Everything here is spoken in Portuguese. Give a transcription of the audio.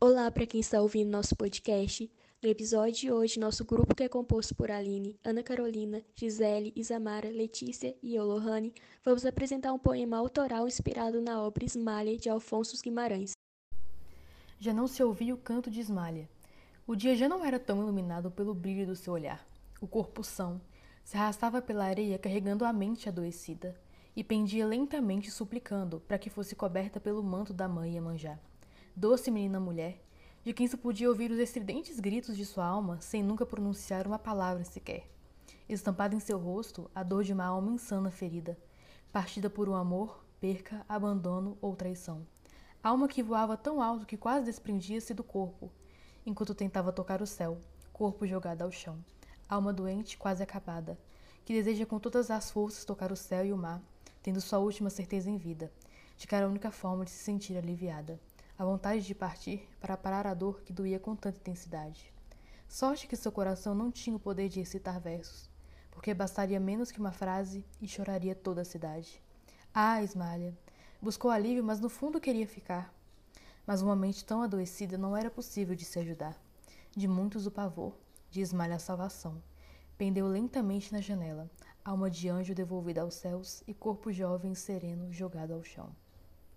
Olá para quem está ouvindo nosso podcast. No episódio de hoje, nosso grupo que é composto por Aline, Ana Carolina, Gisele, Isamara, Letícia e eu, Lohane, vamos apresentar um poema autoral inspirado na obra Esmalha de Alfonso Guimarães. Já não se ouvia o canto de Esmalha. O dia já não era tão iluminado pelo brilho do seu olhar. O corpo são se arrastava pela areia carregando a mente adoecida e pendia lentamente suplicando para que fosse coberta pelo manto da mãe Iemanjá doce menina mulher, de quem se podia ouvir os estridentes gritos de sua alma sem nunca pronunciar uma palavra sequer. Estampada em seu rosto a dor de uma alma insana ferida, partida por um amor, perca, abandono ou traição. Alma que voava tão alto que quase desprendia-se do corpo, enquanto tentava tocar o céu, corpo jogado ao chão. Alma doente, quase acabada, que deseja com todas as forças tocar o céu e o mar, tendo sua última certeza em vida, de que era a única forma de se sentir aliviada a vontade de partir para parar a dor que doía com tanta intensidade. Sorte que seu coração não tinha o poder de recitar versos, porque bastaria menos que uma frase e choraria toda a cidade. Ah, Esmalha! Buscou alívio, mas no fundo queria ficar. Mas uma mente tão adoecida não era possível de se ajudar. De muitos o pavor, de Esmalha a salvação. Pendeu lentamente na janela, alma de anjo devolvida aos céus e corpo jovem e sereno jogado ao chão.